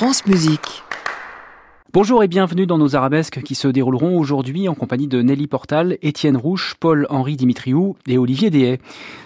France Musique. Bonjour et bienvenue dans nos arabesques qui se dérouleront aujourd'hui en compagnie de Nelly Portal, Étienne Rouche, Paul-Henri Dimitriou et Olivier Dehay.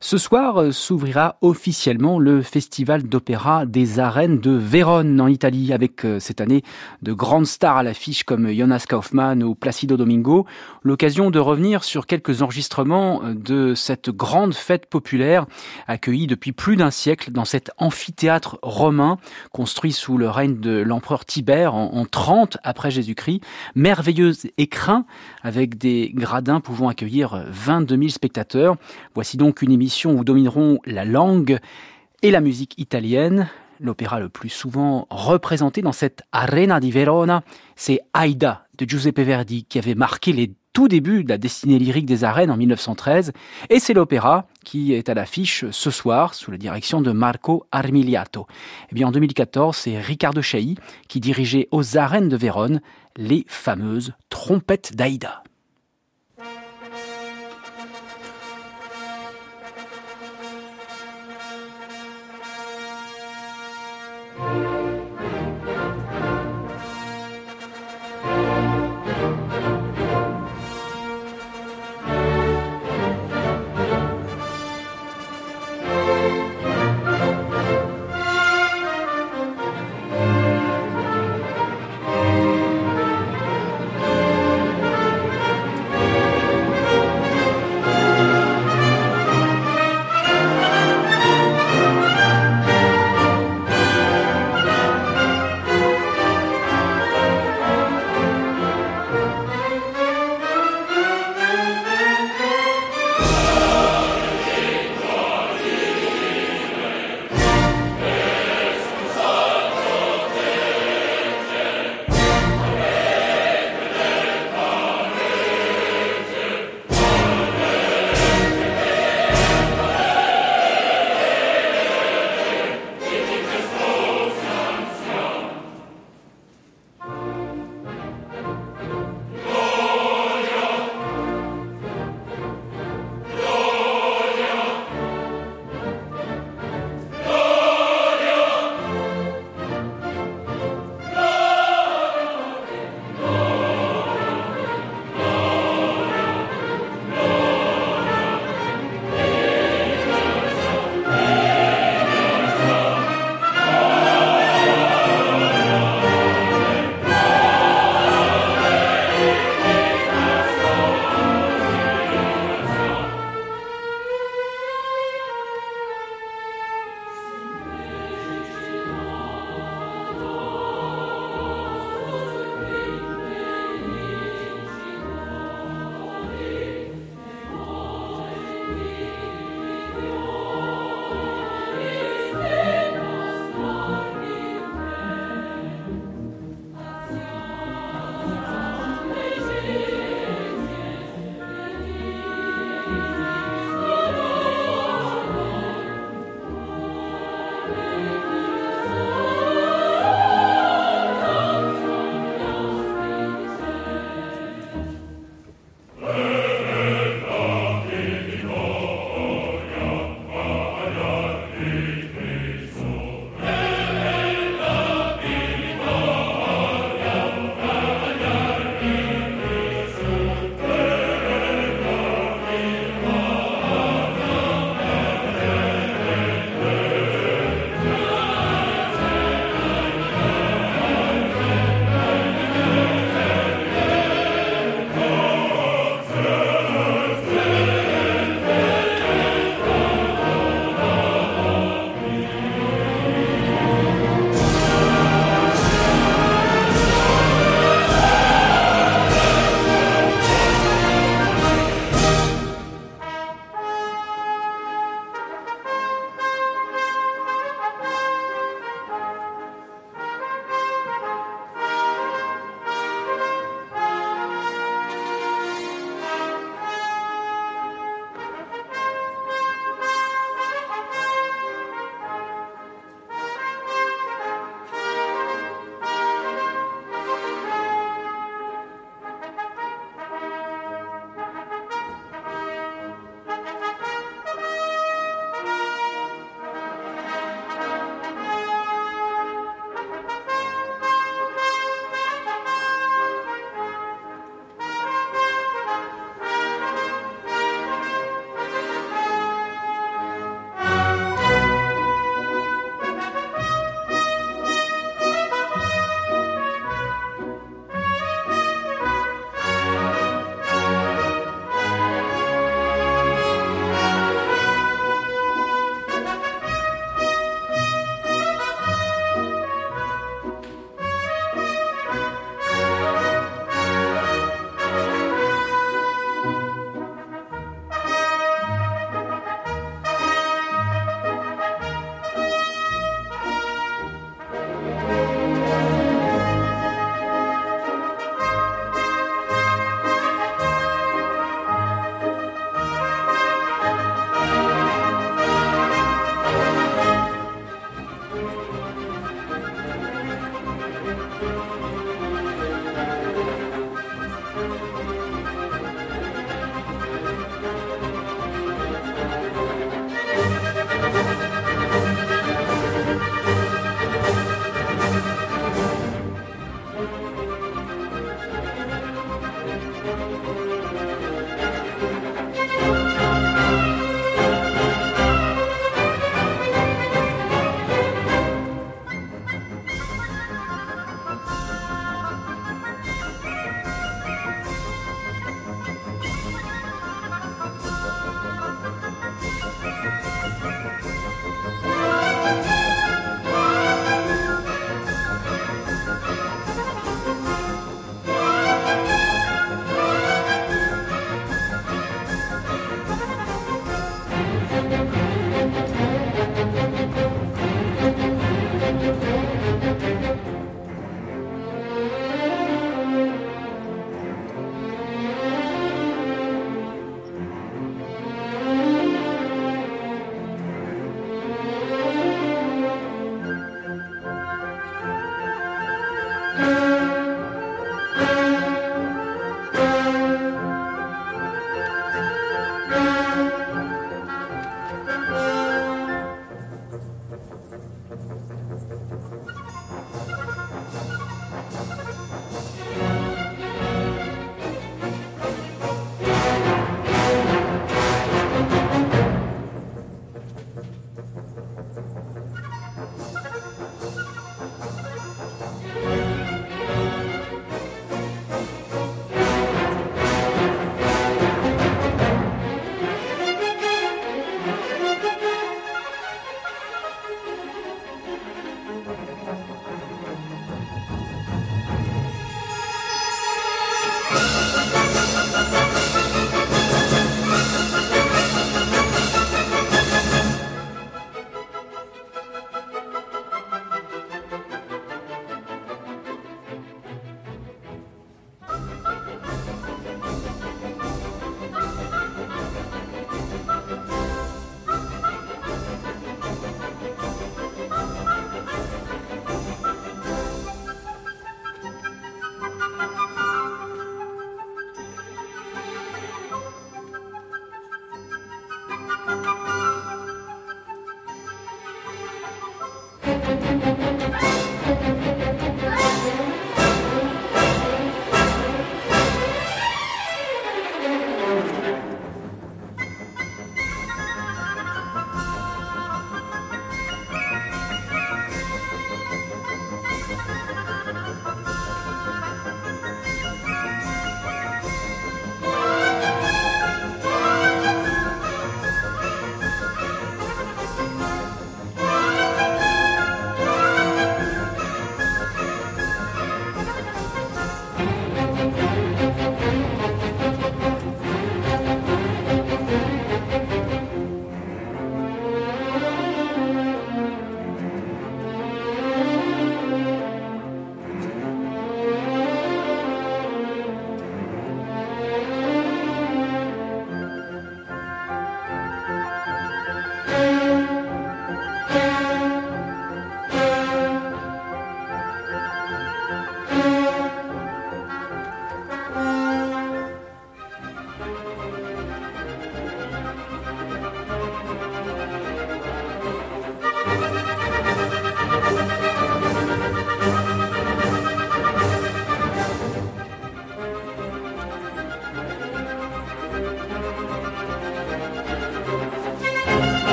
Ce soir euh, s'ouvrira officiellement le Festival d'opéra des arènes de Vérone en Italie avec euh, cette année de grandes stars à l'affiche comme Jonas Kaufmann ou Placido Domingo. L'occasion de revenir sur quelques enregistrements euh, de cette grande fête populaire accueillie depuis plus d'un siècle dans cet amphithéâtre romain construit sous le règne de l'empereur Tibère en 30 après Jésus-Christ, merveilleuse écrin avec des gradins pouvant accueillir 22 000 spectateurs. Voici donc une émission où domineront la langue et la musique italienne. L'opéra le plus souvent représenté dans cette Arena di Verona, c'est Aida de Giuseppe Verdi qui avait marqué les tout début de la destinée lyrique des arènes en 1913, et c'est l'opéra qui est à l'affiche ce soir sous la direction de Marco Armiliato. Eh bien en 2014, c'est Riccardo Chailly qui dirigeait aux arènes de Vérone les fameuses trompettes d'Aïda.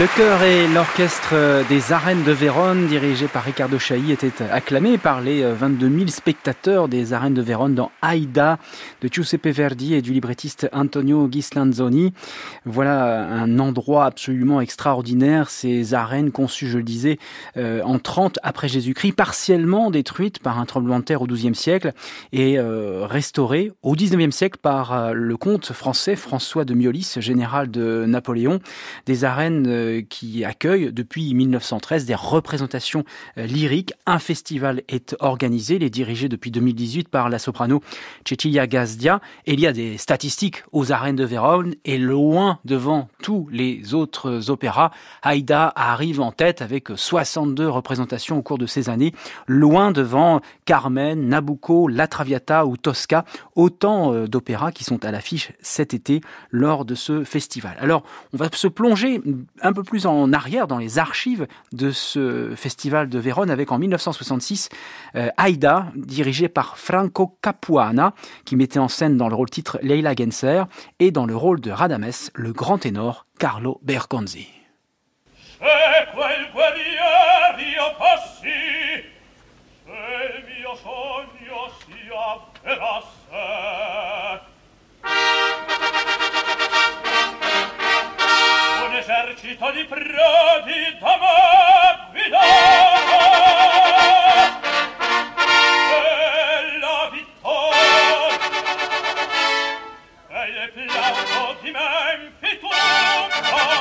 Le chœur et l'orchestre des arènes de Vérone, dirigé par Riccardo Chailly, étaient acclamés par les 22 000 spectateurs des arènes de Vérone dans Aida de Giuseppe Verdi et du librettiste Antonio Ghislanzoni. Voilà un endroit absolument extraordinaire, ces arènes conçues, je le disais, euh, en 30 après Jésus-Christ, partiellement détruites par un tremblement de terre au XIIe siècle et euh, restaurées au XIXe siècle par euh, le comte français François de Miolis, général de Napoléon. Des arènes euh, qui accueille depuis 1913 des représentations euh, lyriques. Un festival est organisé, il est dirigé depuis 2018 par la soprano Cecilia Gazdia. Il y a des statistiques aux arènes de Vérone et loin devant tous les autres opéras, Haïda arrive en tête avec 62 représentations au cours de ces années, loin devant Carmen, Nabucco, La Traviata ou Tosca, autant euh, d'opéras qui sont à l'affiche cet été lors de ce festival. Alors, on va se plonger un peu plus en arrière dans les archives de ce festival de Vérone avec en 1966 euh, Aida, dirigé par Franco Capuana, qui mettait en scène dans le rôle titre Leila Genser et dans le rôle de Radames le grand ténor Carlo Bergonzi. esercito di prodi d'amor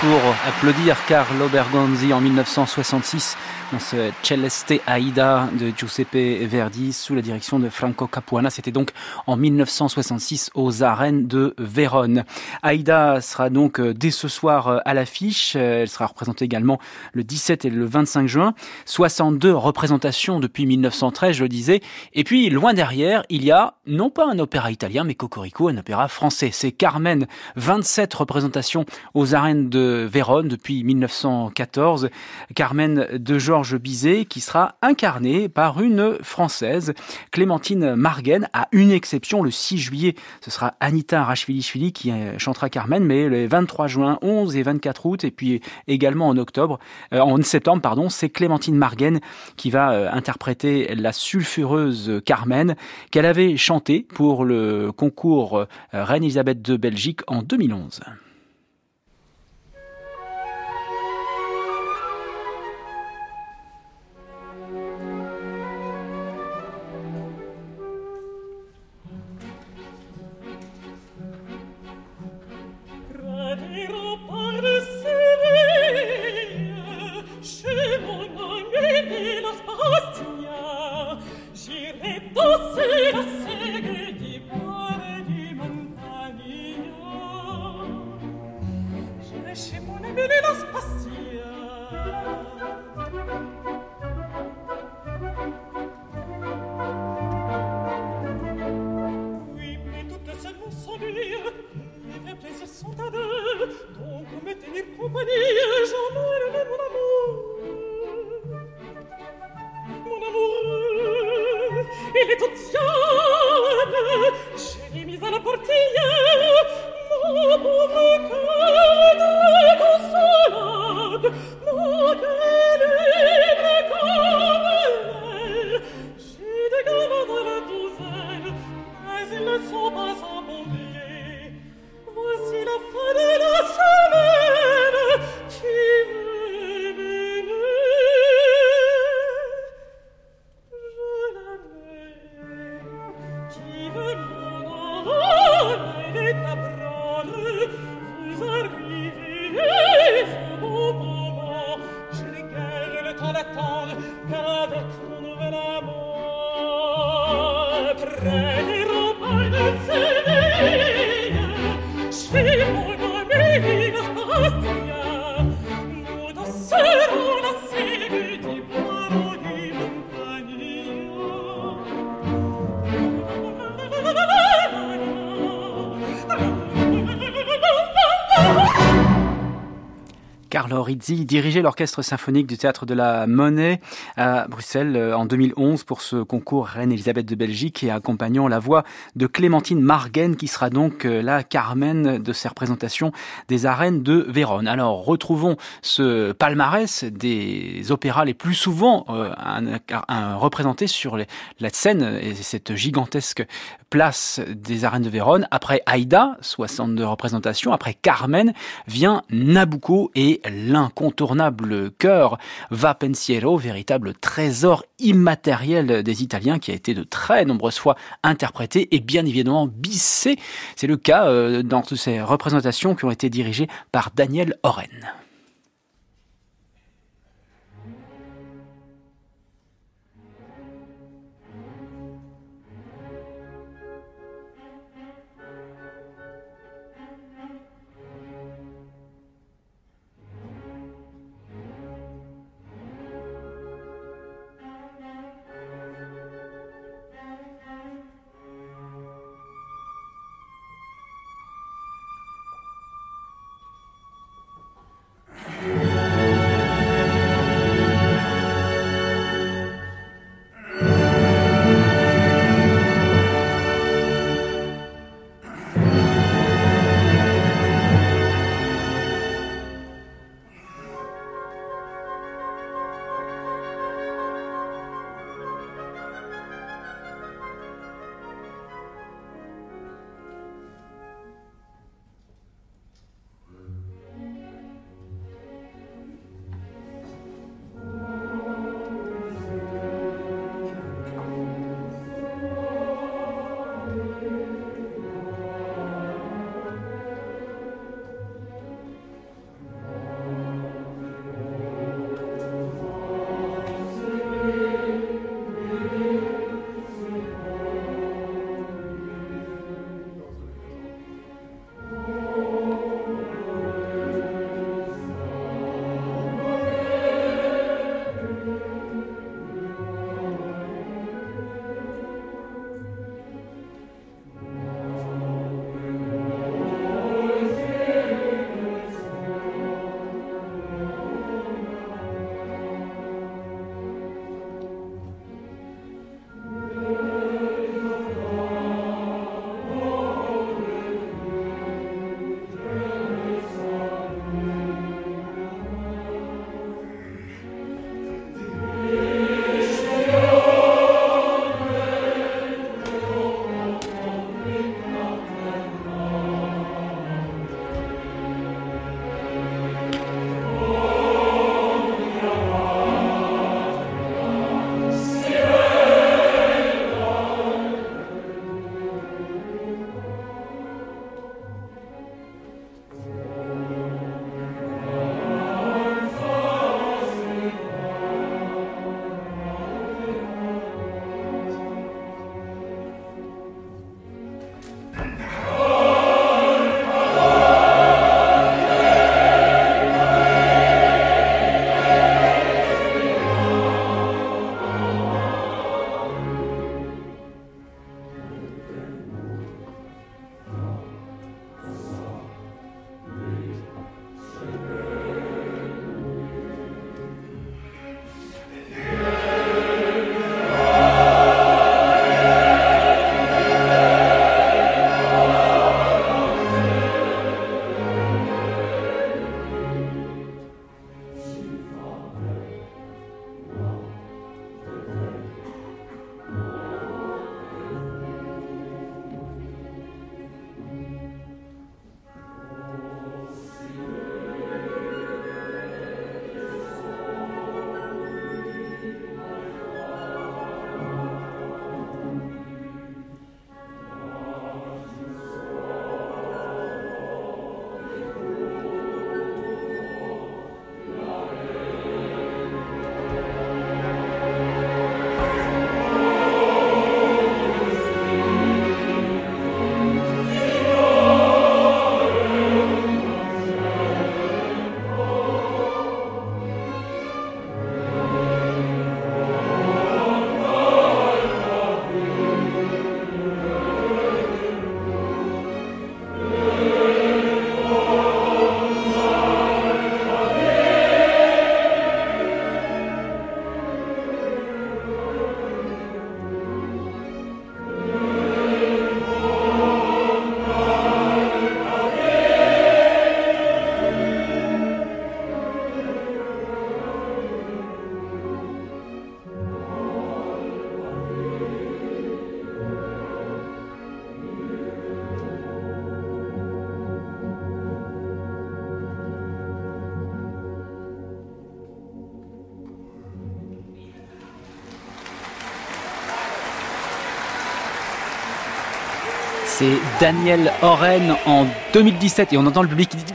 pour applaudir Carlo Bergonzi en 1966 dans ce Celeste Aida de Giuseppe Verdi sous la direction de Franco Capuana. C'était donc en 1966 aux arènes de Vérone. Aida sera donc euh, dès ce soir euh, à l'affiche. Euh, elle sera représentée également le 17 et le 25 juin. 62 représentations depuis 1913, je le disais. Et puis, loin derrière, il y a non pas un opéra italien, mais Cocorico, un opéra français. C'est Carmen. 27 représentations aux arènes de Vérone depuis 1914. Carmen de Georges Bizet, qui sera incarné par une Française, Clémentine Margen, à une exception, le 6 juillet, ce sera Anita Rachvili-Chvili qui euh, chantera Carmen, mais les 23 juin, 11 et 24 août, et puis également en octobre, euh, en septembre, pardon, c'est Clémentine Margen qui va euh, interpréter la sulfureuse Carmen qu'elle avait chantée pour le concours Reine Elisabeth de Belgique en 2011. Rizzi dirigeait l'orchestre symphonique du théâtre de la Monnaie à Bruxelles euh, en 2011 pour ce concours Reine Elisabeth de Belgique et accompagnant la voix de Clémentine Margen qui sera donc euh, la Carmen de ces représentations des arènes de Vérone. Alors retrouvons ce palmarès des opéras les plus souvent euh, représentés sur la scène et cette gigantesque place des arènes de Vérone. Après Aïda, 62 représentations, après Carmen, vient Nabucco et l'incontournable chœur Va Pensiero, véritable trésor immatériel des Italiens qui a été de très nombreuses fois interprété et bien évidemment bissé. C'est le cas euh, dans toutes ces représentations qui ont été dirigées par Daniel Oren. Daniel Oren en 2017 et on entend le public qui dit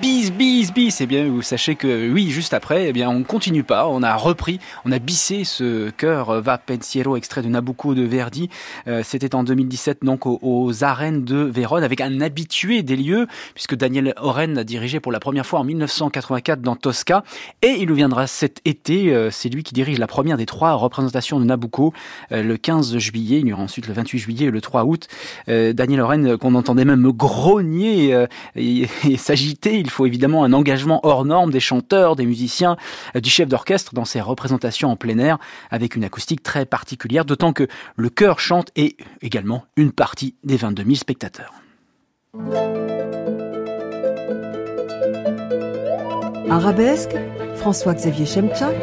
bis. Et bien vous sachez que oui, juste après, eh bien on continue pas, on a repris, on a bissé ce chœur Va Pensiero extrait de Nabucco de Verdi. Euh, c'était en 2017 donc aux, arènes de Vérone avec un habitué des lieux puisque Daniel Oren a dirigé pour la première fois en 1984 dans Tosca et il nous viendra cet été. Euh, c'est lui qui dirige la première des trois représentations de Nabucco euh, le 15 juillet. Il y aura ensuite le 28 juillet et le 3 août. Daniel Oren qu'on entendait même grogner euh, et, s'agiter. Il faut évidemment un engagement hors norme des chanteurs, des musiciens, euh, du chef d'orchestre dans ses représentations en plein air avec une acoustique très particulière, d'autant que le chœur chante et également une partie des 22 000 spectateurs. Arabesque, François-Xavier Chemchak.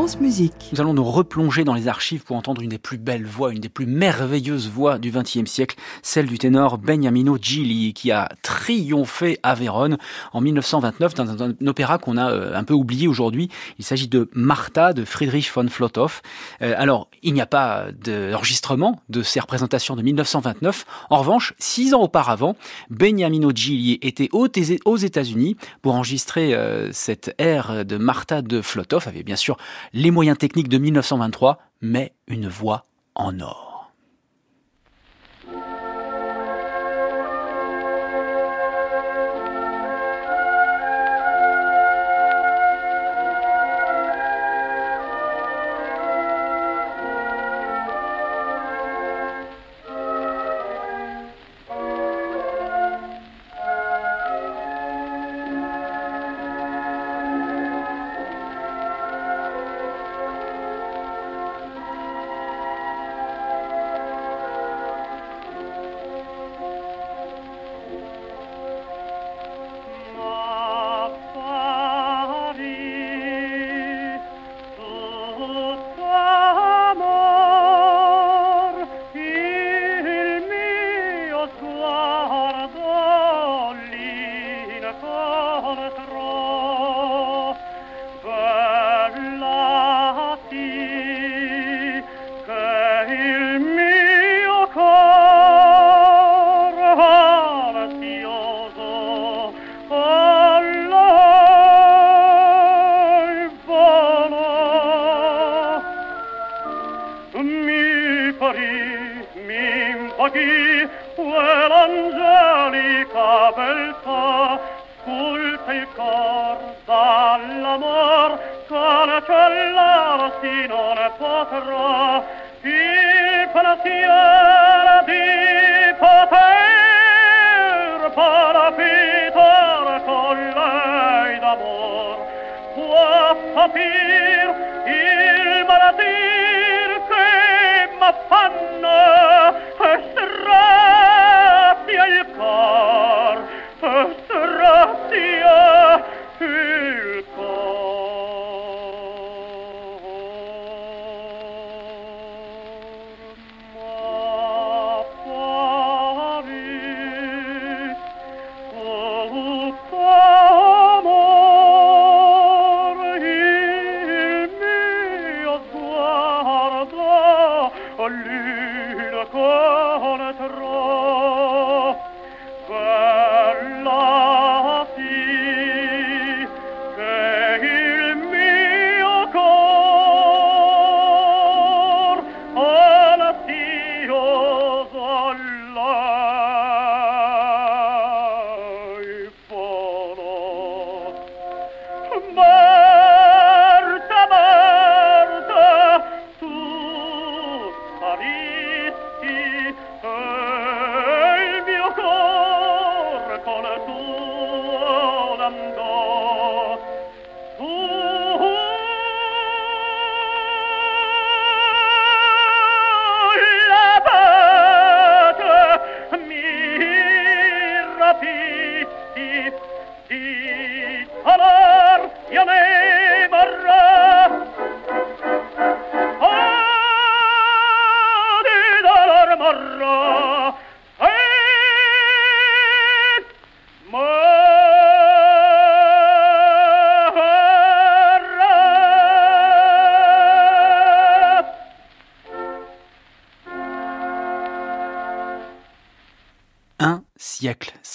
Nous allons nous replonger dans les archives pour entendre une des plus belles voix, une des plus merveilleuses voix du XXe siècle, celle du ténor Beniamino Gigli, qui a triomphé à Vérone en 1929 dans un, opéra qu'on a euh, un peu oublié aujourd'hui. Il s'agit de Martha de Friedrich von Flotow. Euh, alors, il n'y a pas d'enregistrement de ces représentations de 1929. En revanche, six ans auparavant, Beniamino Gigli était aux États-Unis pour enregistrer euh, cette ère de Martha de Flotow, avait bien sûr les moyens techniques de 1923, mais une voix en or.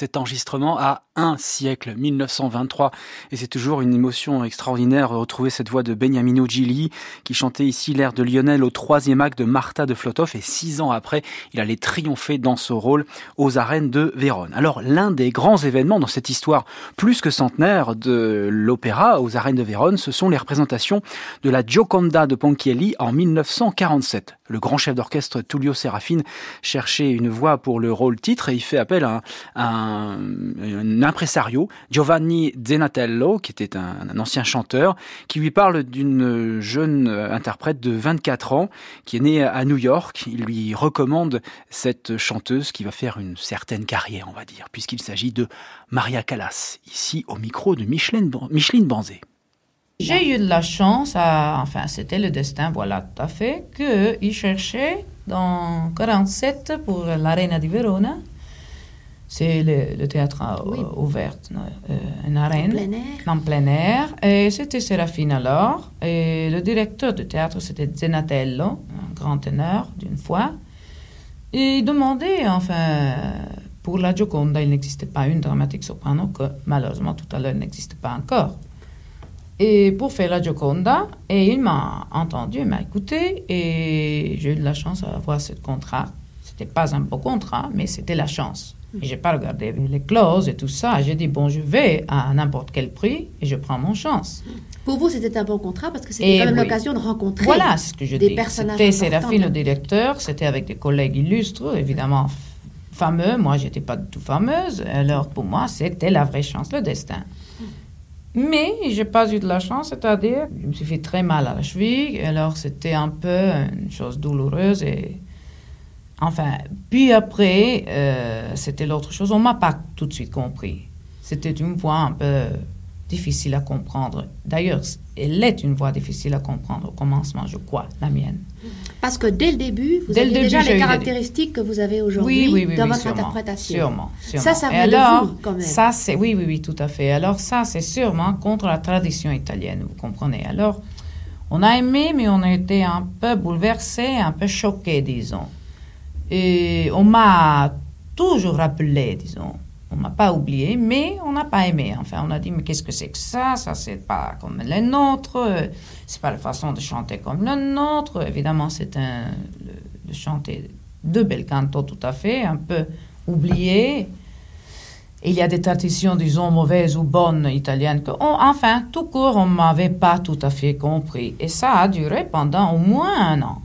Cet enregistrement a un siècle, 1923. Et c'est toujours une émotion extraordinaire de retrouver cette voix de Beniamino Gilli, qui chantait ici l'air de Lionel au troisième acte de Martha de Flotov. Et six ans après, il allait triompher dans ce rôle aux arènes de Vérone. Alors, l'un des grands événements dans cette histoire plus que centenaire de l'opéra aux arènes de Vérone, ce sont les représentations de la Gioconda de Ponchielli en 1947. Le grand chef d'orchestre Tullio Serafine cherchait une voix pour le rôle titre et il fait appel à un, un impresario, Giovanni Zenatello, qui était un, ancien chanteur, qui lui parle d'une jeune interprète de 24 ans qui est née à New York. Il lui recommande cette chanteuse qui va faire une certaine carrière, on va dire, puisqu'il s'agit de Maria Callas, ici au micro de Micheline, Micheline Banzé. J'ai eu de la chance, enfin c'était le destin, voilà tout à fait, qu'il cherchait dans 47 pour l'Arena di Verona c'est le, théâtre ouvert, euh, une arène. En plein air. En plein air. Et c'était Séraphine alors. Et le directeur du théâtre, c'était Zenatello, un grand teneur d'une fois. Et il demandait, enfin, pour la Gioconda, il n'existait pas une dramatique soprano que malheureusement tout à l'heure n'existe pas encore. Et pour faire la Gioconda, et il m'a entendu, il m'a écouté, et j'ai eu de la chance d'avoir ce contrat. C'était pas un beau contrat, mais c'était la chance. Et j'ai pas regardé les clauses et tout ça. J'ai dit, bon, je vais à n'importe quel prix et je prends mon chance. Pour vous, c'était un bon contrat parce que c'était quand même l'occasion de rencontrer voilà, ce que je des dis. personnages C'était Séraphine, le directeur, c'était avec des collègues illustres, évidemment fameux. Moi, j'étais pas du tout fameuse. Alors, pour moi, c'était la vraie chance, le destin. Mais j'ai pas eu de la chance, c'est-à-dire, je me suis fait très mal à la cheville. Alors, c'était un peu une chose douloureuse et Enfin, puis après, euh, c'était l'autre chose. On m'a pas tout de suite compris. C'était une voix un peu difficile à comprendre. D'ailleurs, elle est une voix difficile à comprendre au commencement, je crois, la mienne. Parce que dès le début, vous avez déjà les caractéristiques que vous avez aujourd'hui dans votre interprétation. Sûrement, sûrement. Ça, ça vient alors, de vous, quand même. Ça, c'est, oui, oui, oui, tout à fait. Alors ça, c'est sûrement contre la tradition italienne, vous comprenez. Alors, on a aimé, mais on a été un peu bouleversé, un peu choqué, disons. Et on m'a toujours rappelé, disons. On m'a pas oublié, mais on n'a pas aimé. Enfin, on a dit, mais qu'est-ce que c'est que ça? Ça, c'est pas comme les nôtres. C'est pas la façon de chanter comme le nôtre. Évidemment, c'est un, le, chanter de bel canto tout à fait, un peu oublié. il y a des traditions, disons, mauvaises ou bonnes italiennes enfin, tout court, on m'avait pas tout à fait compris. Et ça a duré pendant au moins un an.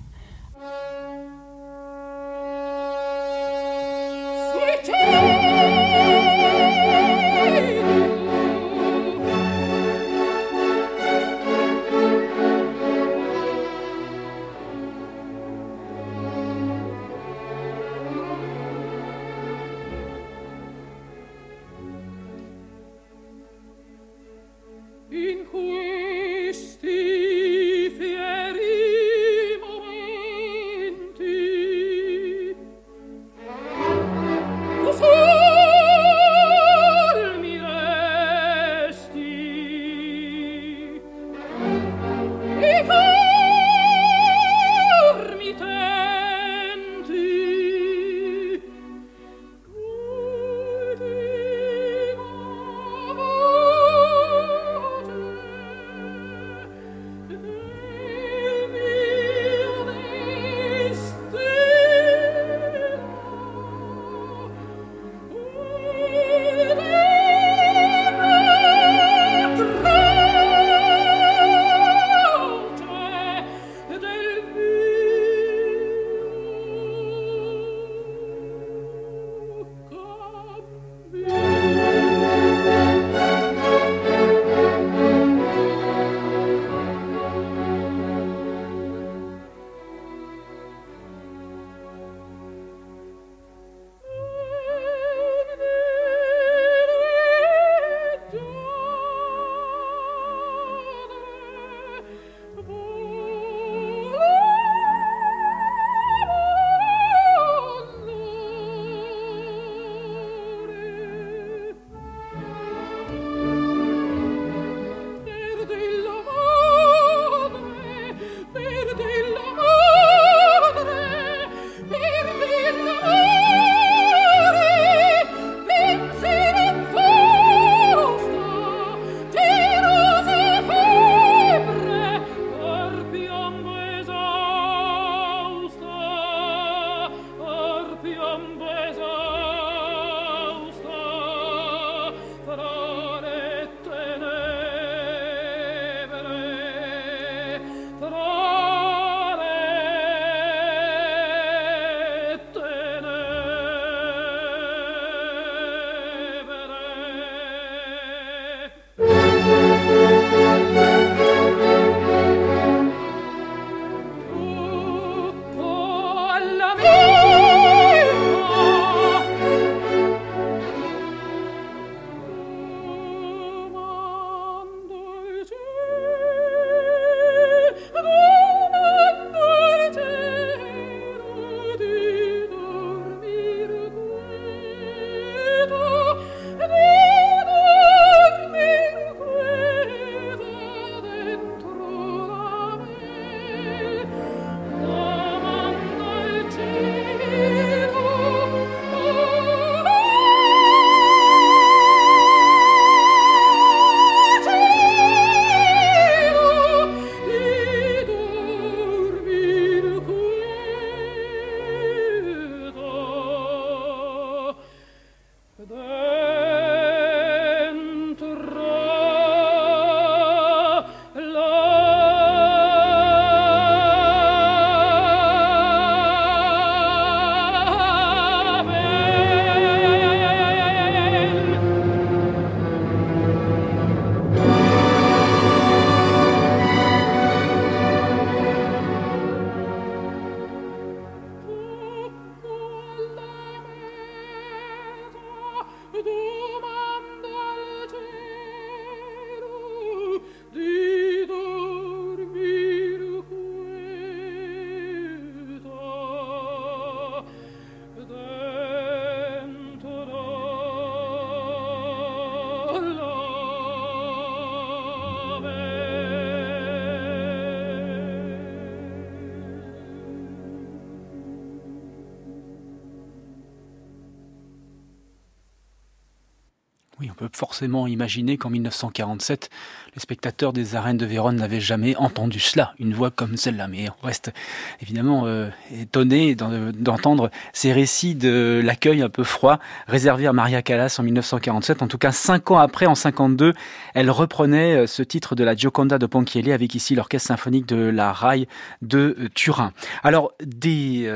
Forcément imaginer qu'en 1947, les spectateurs des arènes de Vérone n'avaient jamais entendu cela, une voix comme celle-là. Mais on reste évidemment euh, étonné d'entendre ces récits de l'accueil un peu froid réservé à Maria Callas en 1947. En tout cas, cinq ans après, en 52, elle reprenait euh, ce titre de la Gioconda de Ponchielli avec ici l'orchestre symphonique de la Rai de euh, Turin. Alors, des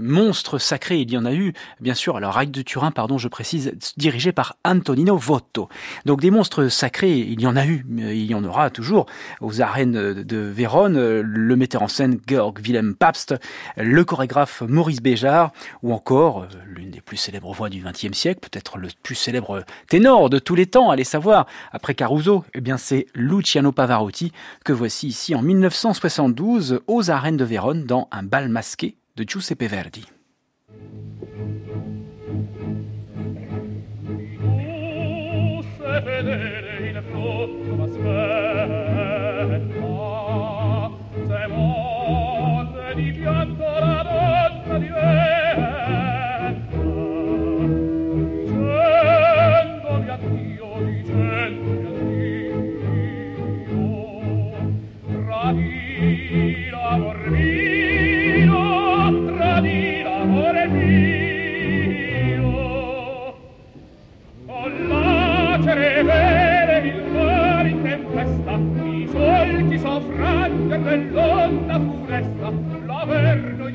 monstres sacrés, il y en a eu, bien sûr. Alors, Rai de Turin, pardon, je précise, dirigé par Antonino voto. Donc des monstres sacrés, il y en a eu, y en aura toujours aux arènes de Vérone, le metteur en scène Georg Wilhelm Pabst, le chorégraphe Maurice Béjart, ou encore euh, l'une des plus célèbres voix du XXe siècle, peut-être le plus célèbre ténor de tous les temps, allez savoir, après Caruso, eh bien c'est Luciano Pavarotti que voici ici en 1972 aux arènes de Vérone dans un bal masqué de Giuseppe Verdi. il fair.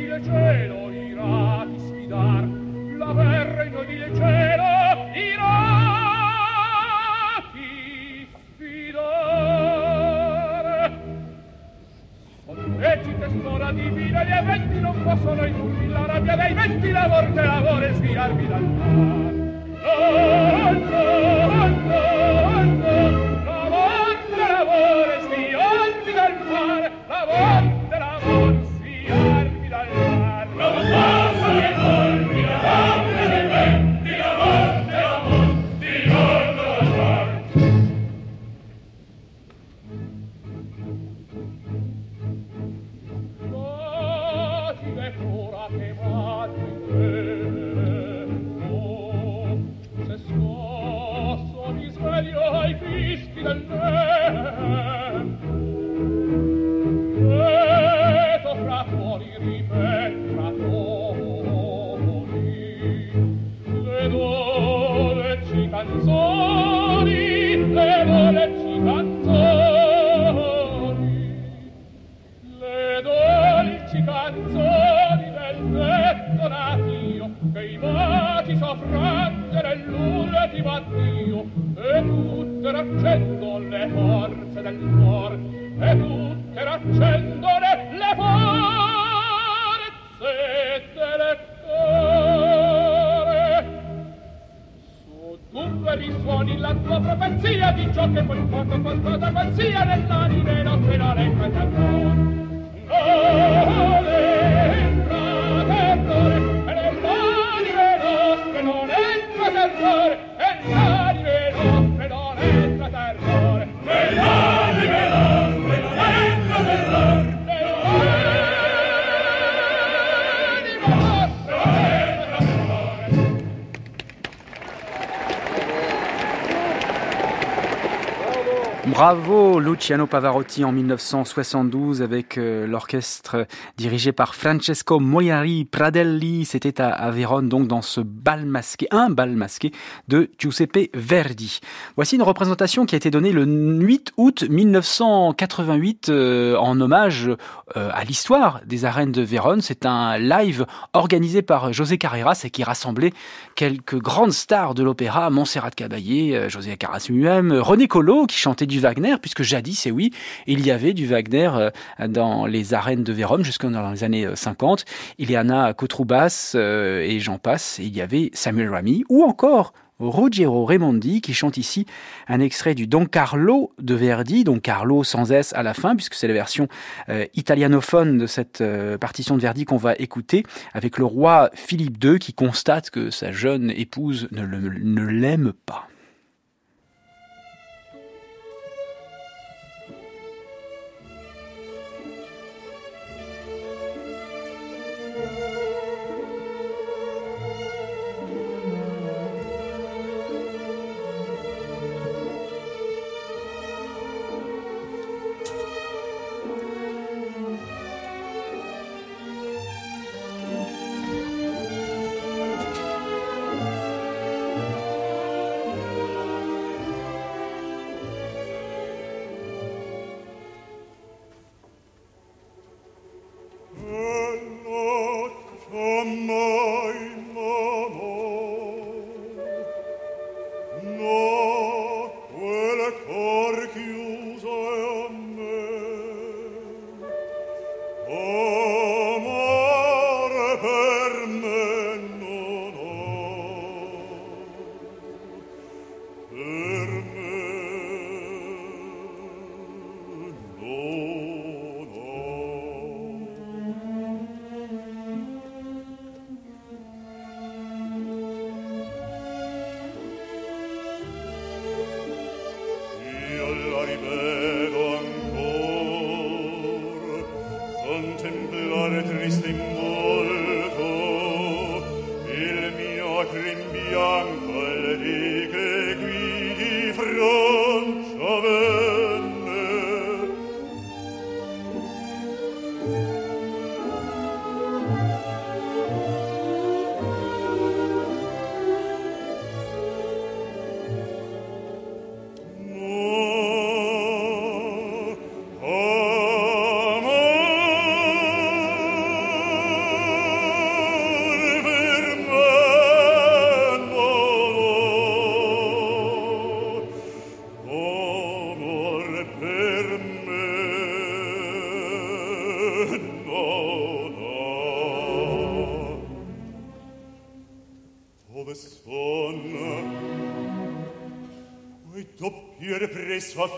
il cielo irà ti sfidar la verra in noi cielo irà ti sfidar Leggi testora divina gli eventi non possono indurmi la rabbia dei venti la morte l'amore sfirarmi dal mar oh, oh, oh, oh. Luciano Pavarotti en 1972 avec euh, l'orchestre dirigé par Francesco Moiari Pradelli. C'était à, Vérone donc dans ce bal masqué, un bal masqué de Giuseppe Verdi. Voici une représentation qui a été donnée le 8 août 1988 euh, en hommage euh, à l'histoire des arènes de Vérone. C'est un live organisé par José Carreras et qui rassemblait quelques grandes stars de l'opéra, Montserrat Caballé, José Carras lui-même, René Collot qui chantait du Wagner, puisque jadis, et oui, il y avait du Wagner euh, dans les arènes de Vérone jusqu'en dans les années 50. Euh, Ileana Kotroubas euh, et j'en passe. il y avait Samuel Rami, ou encore Ruggiero Raimondi qui chante ici un extrait du Don Carlo de Verdi, Don Carlo sans S à la fin, puisque c'est la version italianophone de cette partition de Verdi qu'on va écouter, avec le roi Philippe II qui constate que sa jeune épouse ne l'aime pas.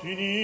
A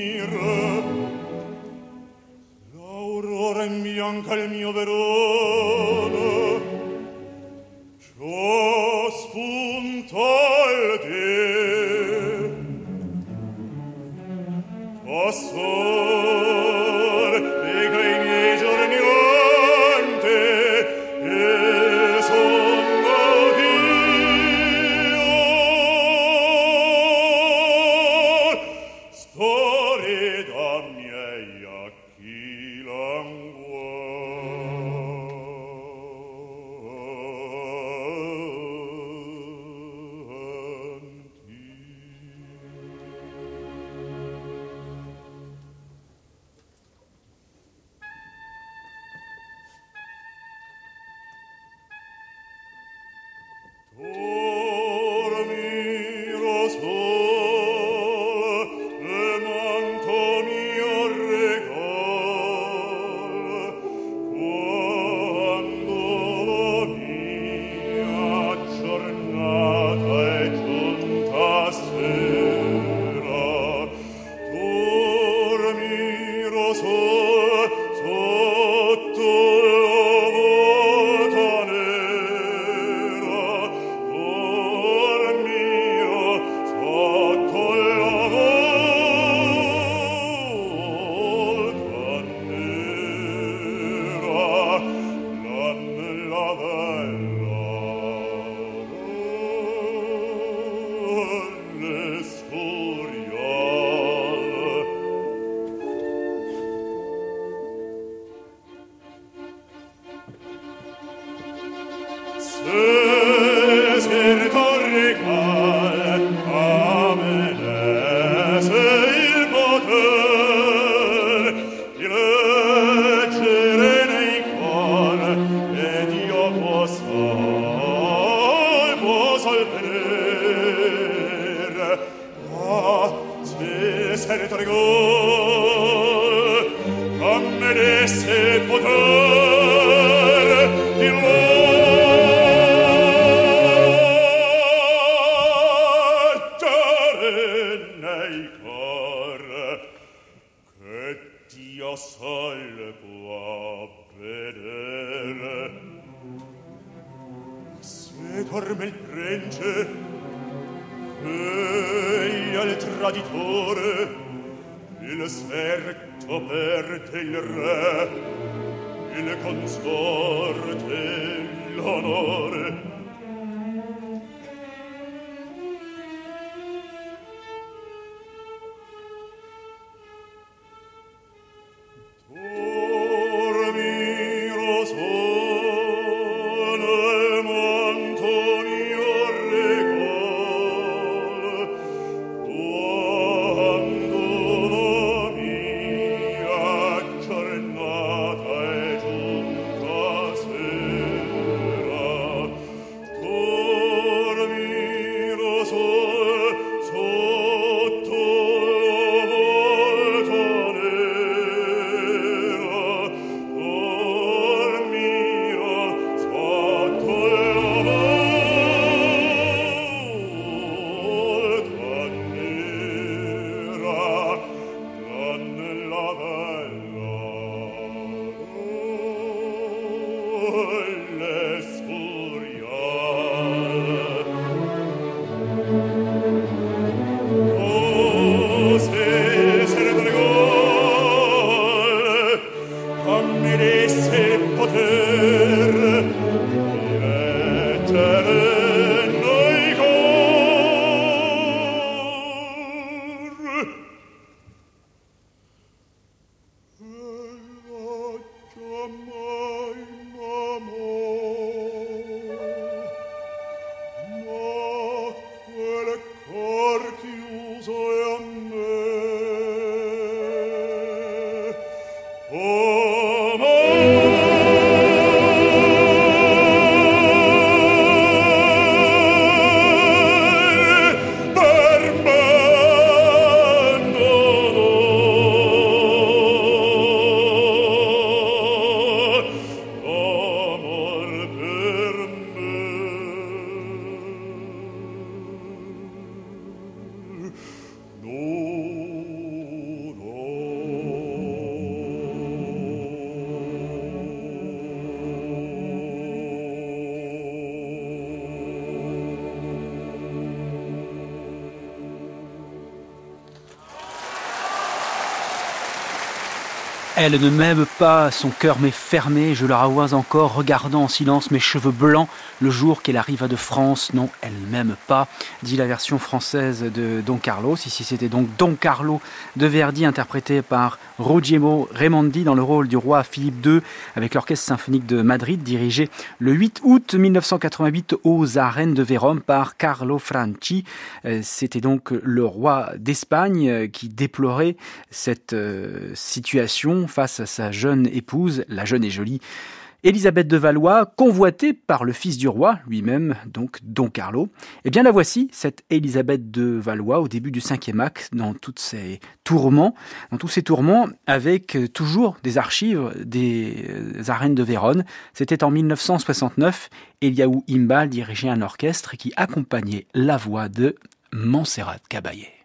Elle ne m'aime pas, son cœur m'est fermé, je la revois encore, regardant en silence mes cheveux blancs, le jour qu'elle arriva de France. Non, elle m'aime pas, dit la version française de Don Carlos. Ici, c'était donc Don Carlo de Verdi, interprété par Ruggiero Raimondi dans le rôle du roi Philippe II, avec l'Orchestre symphonique de Madrid, dirigé le 8 août 1988 aux arènes de Vérone par Carlo Franchi. Euh, c'était donc le roi d'Espagne euh, qui déplorait cette euh, situation face à sa jeune épouse, la jeune et jolie Élisabeth de Valois, convoitée par le fils du roi lui-même, donc Don Carlo. Eh bien la voici, cette Élisabeth de Valois, au début du cinquième acte, dans tous ses tourments, dans tous ces tourments, avec euh, toujours des archives des euh, arènes de Vérone. C'était en 1969, Eliaou Imbal dirigeait un orchestre qui accompagnait la voix de Montserrat Caballé.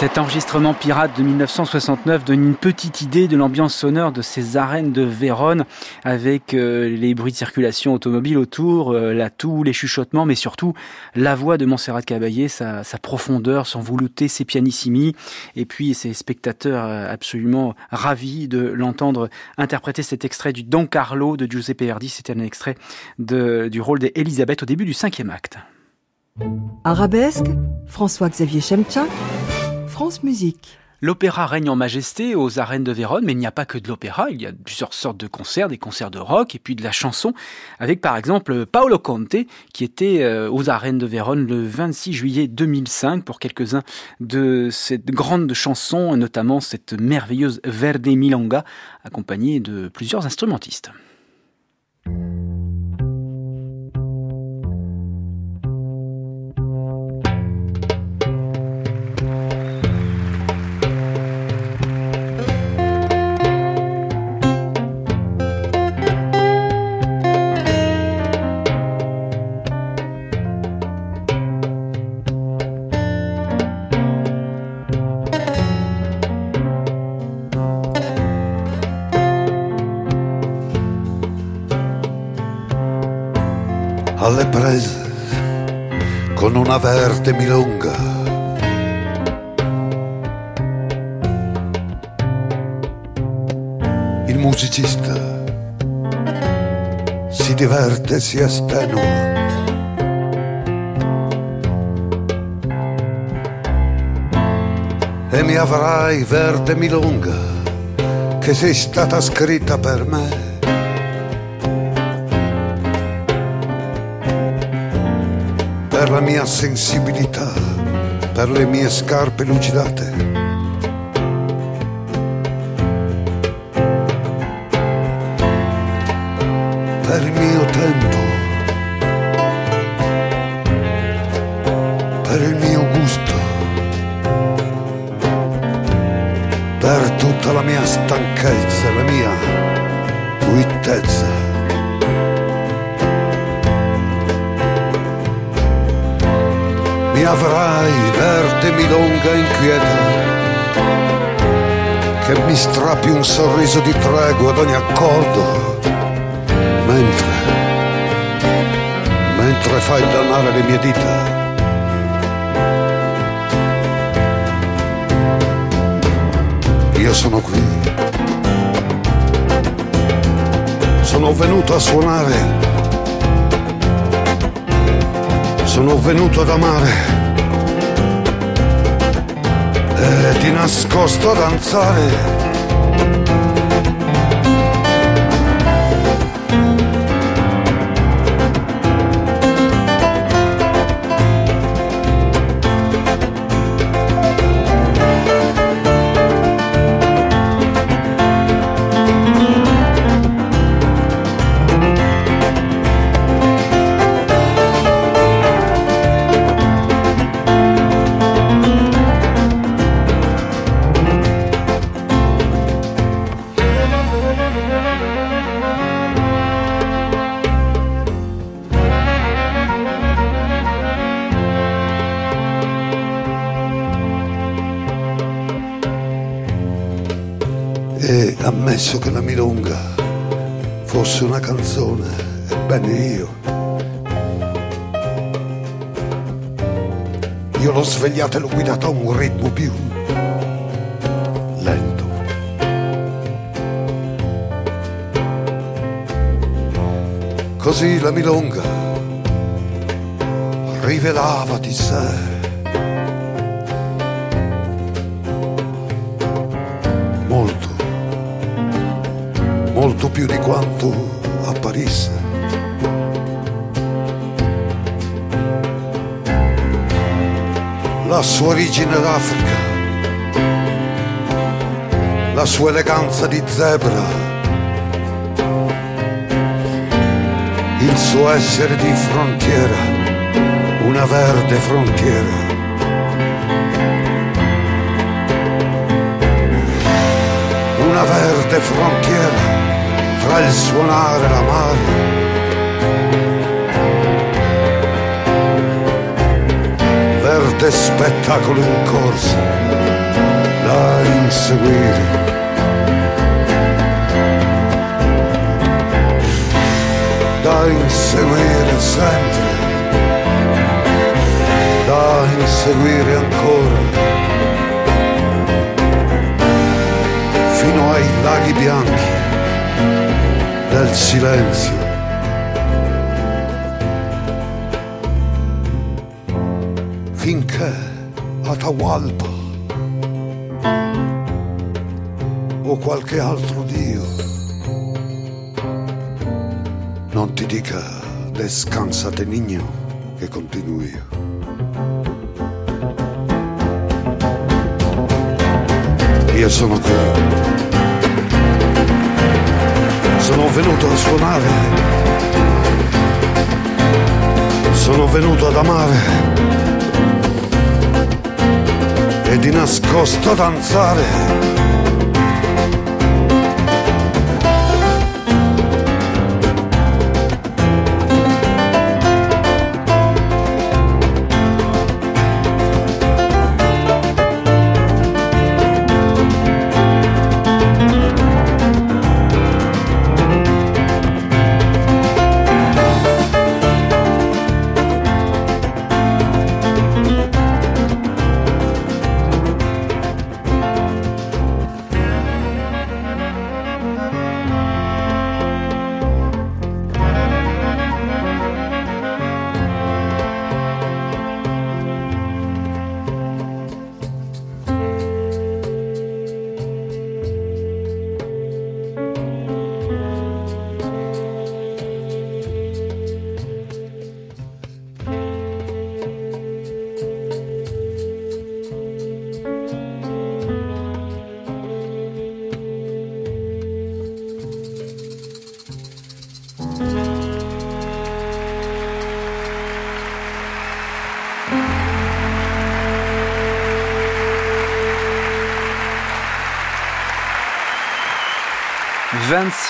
Cet enregistrement pirate de 1969 donne une petite idée de l'ambiance sonore de ces arènes de Vérone avec euh, les bruits de circulation automobile autour, euh, la toux, les chuchotements, mais surtout la voix de Montserrat Caballé, sa, profondeur, son velouté, ses pianissimi, et puis ces spectateurs euh, absolument ravis de l'entendre interpréter cet extrait du Don Carlo de Giuseppe Verdi. C'était un extrait du rôle d'Elisabeth au début du cinquième acte. Arabesque, François-Xavier Chemchak, L'opéra règne en majesté aux arènes de Vérone, mais il n'y a pas que de l'opéra, il y a plusieurs sortes de concerts, des concerts de rock et puis de la chanson, avec par exemple Paolo Conte, qui était euh, aux arènes de Vérone le 26 juillet 2005 pour quelques-uns de cette grande chanson, notamment cette merveilleuse Verde Milonga, accompagnée de plusieurs instrumentistes. Con una verde milonga. Il musicista si diverte e si estenua. E mi avrai verde milonga che sei stata scritta per me la mia sensibilità, per le mie scarpe lucidate. Sorriso di tregua ad ogni accordo. Mentre mentre fai dannare le mie dita. Io sono qui. Sono venuto a suonare. Sono venuto ad amare. E di nascosto a danzare ammesso che la milonga fosse una canzone, ebbene io. Io l'ho svegliata e l'ho guidata a un ritmo più lento. Così la milonga rivelava di sé più di quanto apparisse. La sua origine d'Africa, la sua eleganza di zebra, il suo essere di frontiera, una verde frontiera. Una verde frontiera tra il suonare la mare. Verde spettacolo in corsa da inseguire. Da inseguire sempre, da inseguire ancora, fino ai laghi bianchi del silenzio. Finché Atahualpa o qualche altro Dio non ti dica descansate niño che continuo io. Io sono qui. Sono venuto a suonare. Sono venuto ad amare. E di nascosto danzare.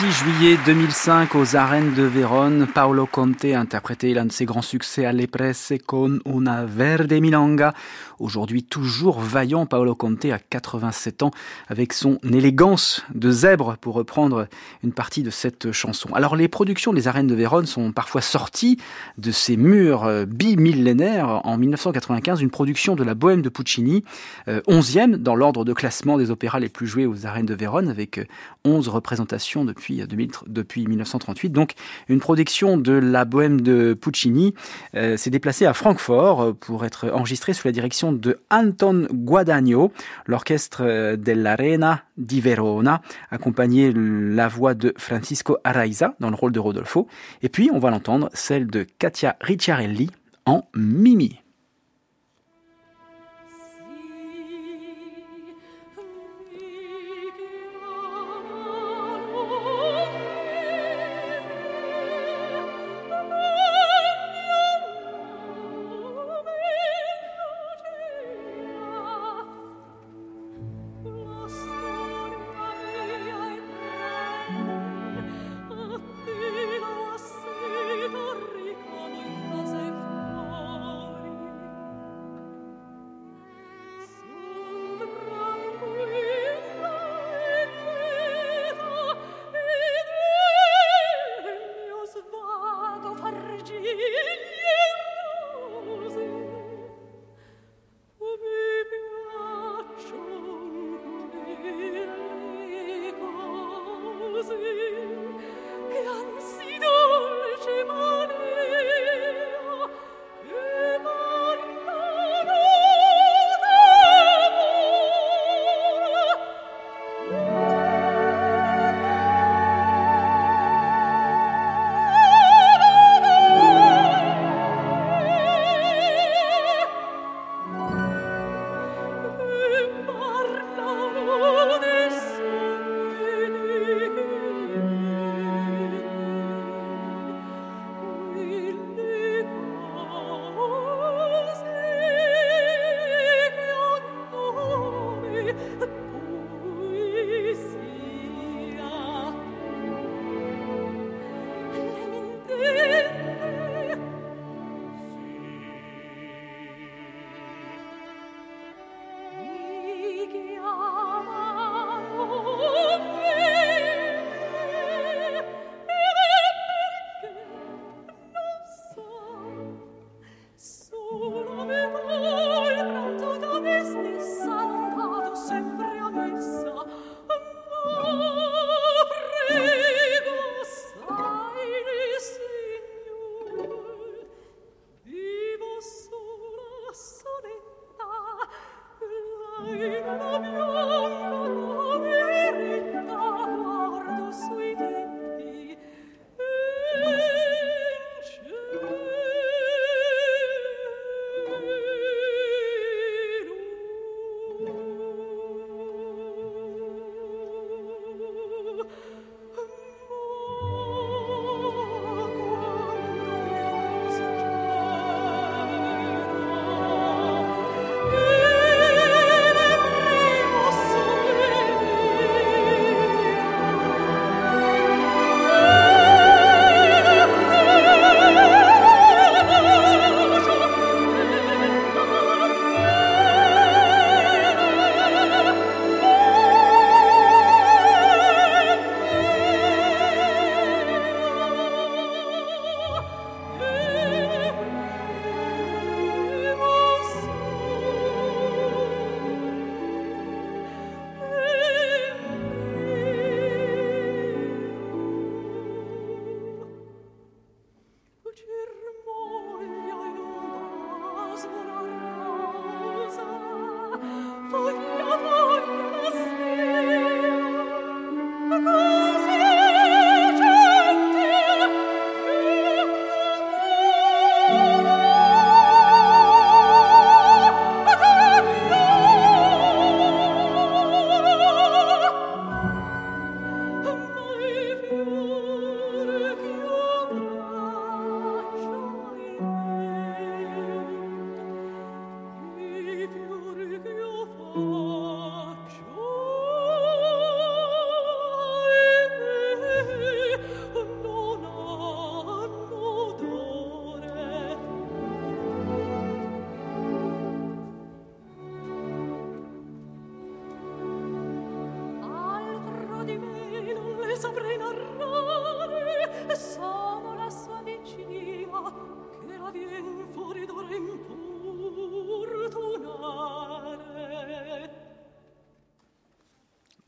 Juillet 2005 aux arènes de Vérone, Paolo Conte a interprété l'un de ses grands succès à l'Epresse con una verde milanga. Aujourd'hui toujours vaillant, Paolo Conte a 87 ans avec son élégance de zèbre pour reprendre une partie de cette chanson. Alors les productions des arènes de Vérone sont parfois sorties de ces murs euh, bimillénaires. En 1995, une production de la Bohème de Puccini, 11e euh, dans l'ordre de classement des opéras les plus joués aux arènes de Vérone avec 11 euh, représentations depuis, depuis 1938. Donc une production de la Bohème de Puccini s'est déplacée à Francfort pour être enregistrée sous la direction de Anton Guadagno, l'orchestre euh, dell'Arena di Verona, accompagné la voix de Francisco Araiza dans le rôle de Rodolfo. Et puis, on va l'entendre, celle de Katia Ricciarelli en Mimi.「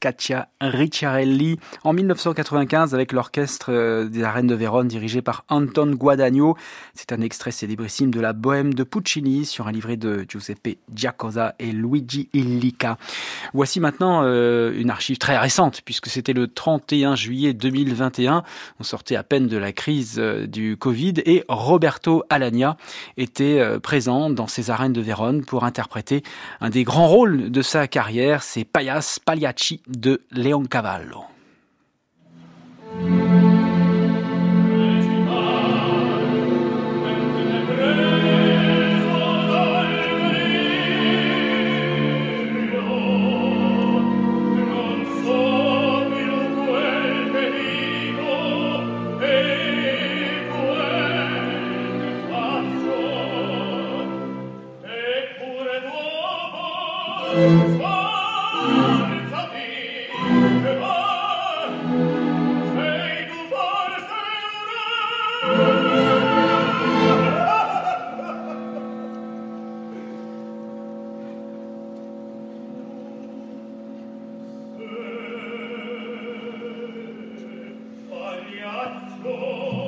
Katia Ricciarelli en 1995 avec l'orchestre euh, des arènes de Vérone dirigé par Anton Guadagno. C'est un extrait célébrissime de la Bohème de Puccini sur un livret de Giuseppe Giacosa et Luigi Illica. Voici maintenant euh, une archive très récente puisque c'était le 31 juillet 2021. On sortait à peine de la crise euh, du Covid et Roberto Alagna était présent dans ces arènes de Vérone pour interpréter un des grands rôles de sa carrière, c'est Payas Pagliacci de Leoncavallo. braccio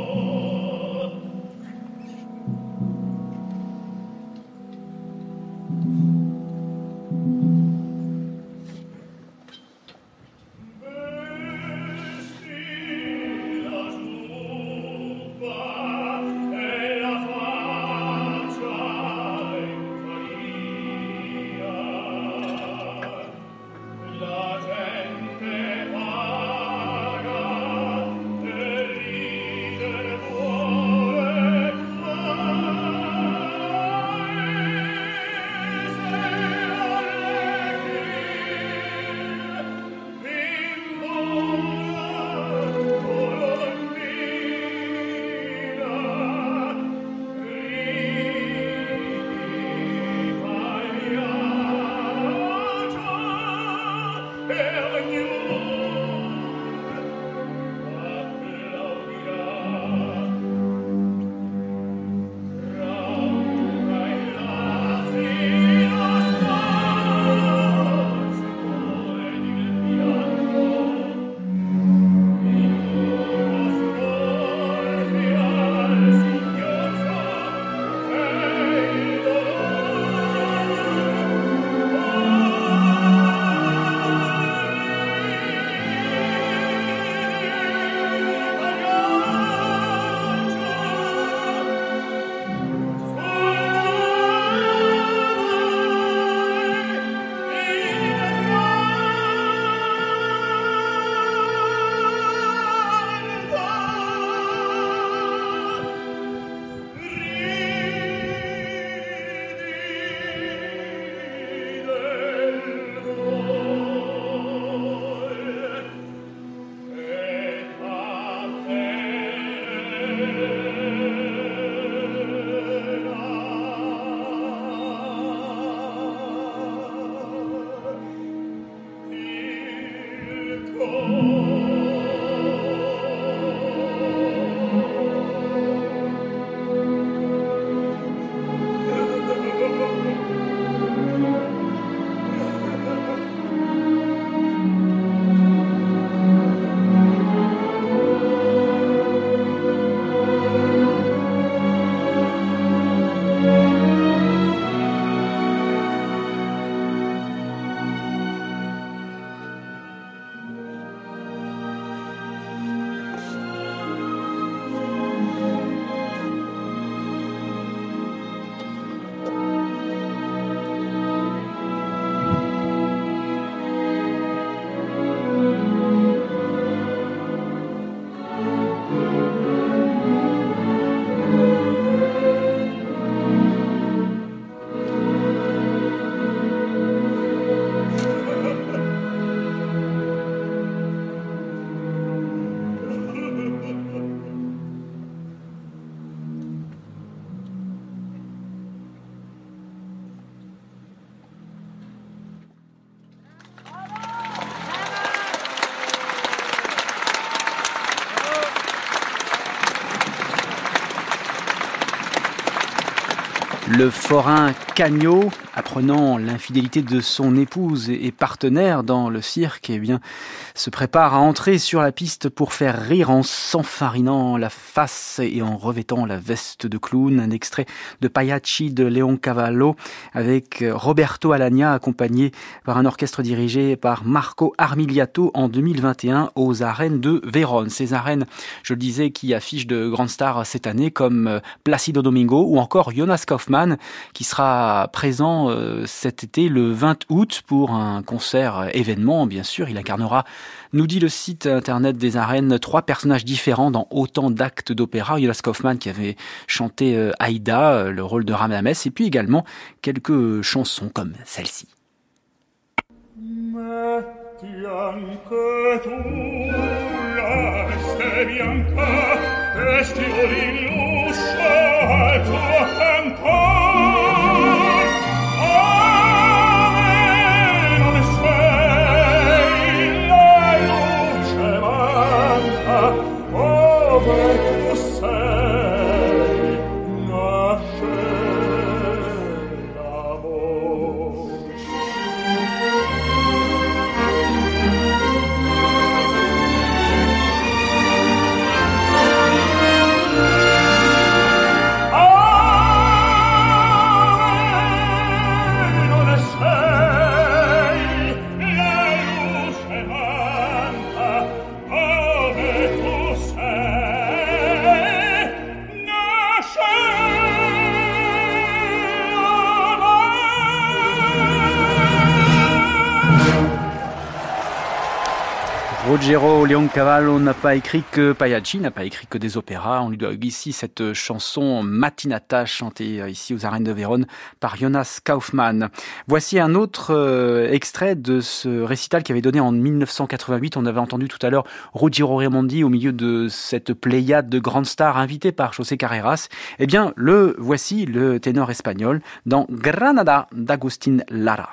le forain Cagnot apprenant l'infidélité de son épouse et partenaire dans le cirque, eh bien, se prépare à entrer sur la piste pour faire rire en s'enfarinant la face et en revêtant la veste de clown. Un extrait de Pagliacci de Léon Cavallo avec Roberto Alagna accompagné par un orchestre dirigé par Marco Armigliato en 2021 aux arènes de Vérone. Ces arènes, je le disais, qui affichent de grandes stars cette année comme Placido Domingo ou encore Jonas Kaufmann qui sera présent euh, cet été le 20 août pour un concert événement. Bien sûr, il incarnera, nous dit le site internet des arènes, trois personnages différents dans autant d'actes d'opéra. Jonas Kaufmann qui avait chanté euh, Aïda, euh, le rôle de Ramames, et puis également quelques chansons comme celle-ci. Ruggiero Leoncavallo n'a pas écrit que n'a pas écrit que des opéras. On lui doit ici cette chanson Matinata chantée euh, ici aux arènes de Vérone par Jonas Kaufmann. Voici un autre euh, extrait de ce récital qui avait donné en 1988. On avait entendu tout à l'heure Ruggiero Raimondi au milieu de cette pléiade de grandes stars invitées par José Carreras. Eh bien, le voici, le ténor espagnol, dans Granada d'Agustin Lara.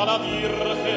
alla Virgen.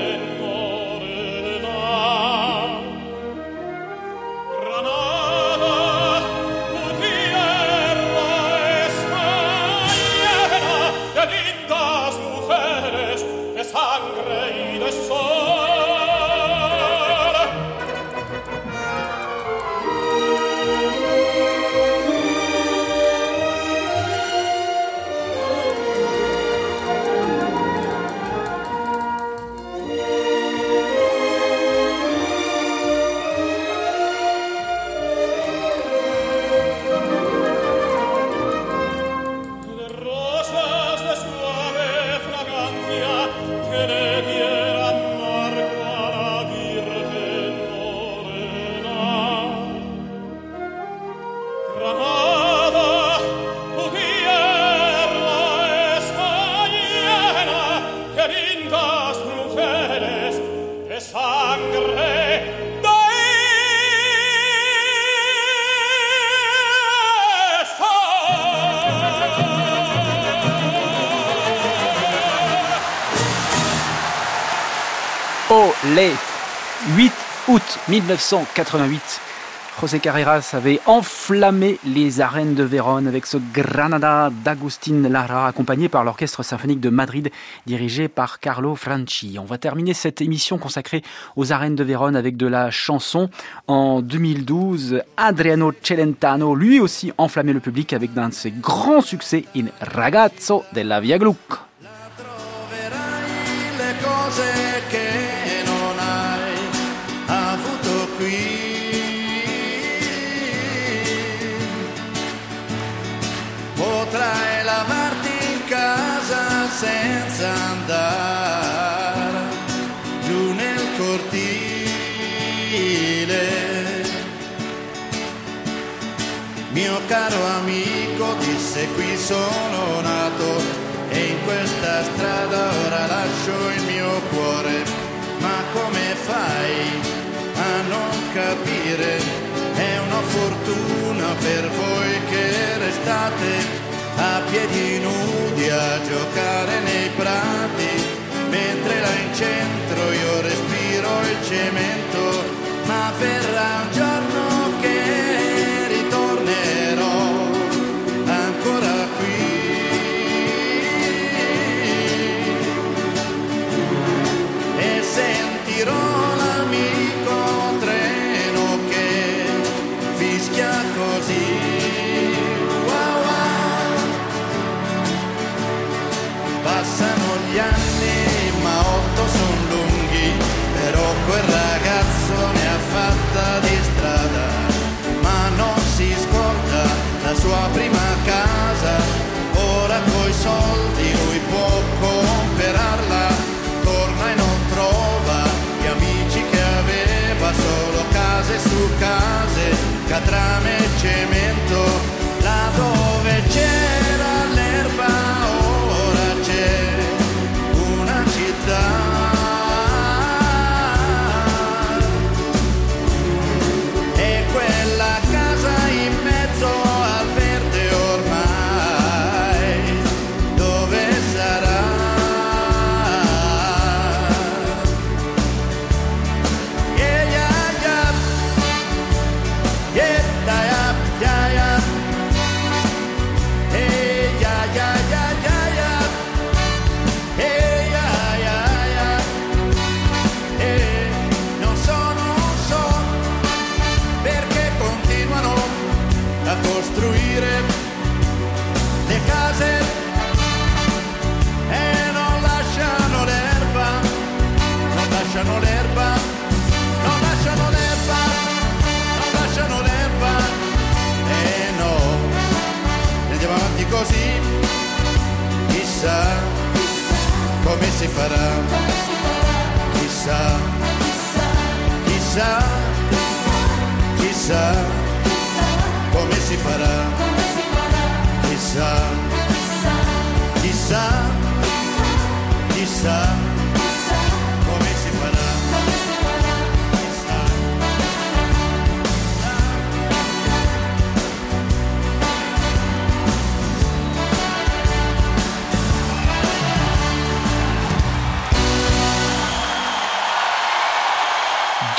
1988. José Carreras avait enflammé les arènes de Vérone avec ce Granada d'Agustin Lara, accompagné par l'Orchestre symphonique de Madrid, dirigé par Carlo Franchi. On va terminer cette émission consacrée aux arènes de Vérone avec de la chanson. En 2012, Adriano Celentano, lui aussi, enflammé le public avec d'un de ses grands succès, In Ragazzo della Via Gluck. Caro amico disse qui sono nato. E in questa strada ora lascio il mio cuore, ma come fai a non capire? È una fortuna per voi che restate a piedi nudi a giocare nei prati, mentre là in centro io respiro il cemento, ma verrà un giorno che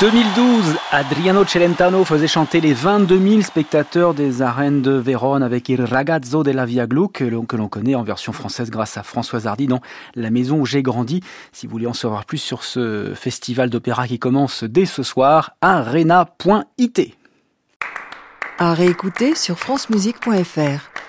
2012, Adriano Celentano faisait chanter les 22 000 spectateurs des arènes de Vérone avec Il Ragazzo della Via Glu, que l'on connaît en version française grâce à Françoise Hardy dans La maison où j'ai grandi. Si vous voulez en savoir plus sur ce festival d'opéra qui commence dès ce soir, arena.it. À réécouter sur francemusique.fr.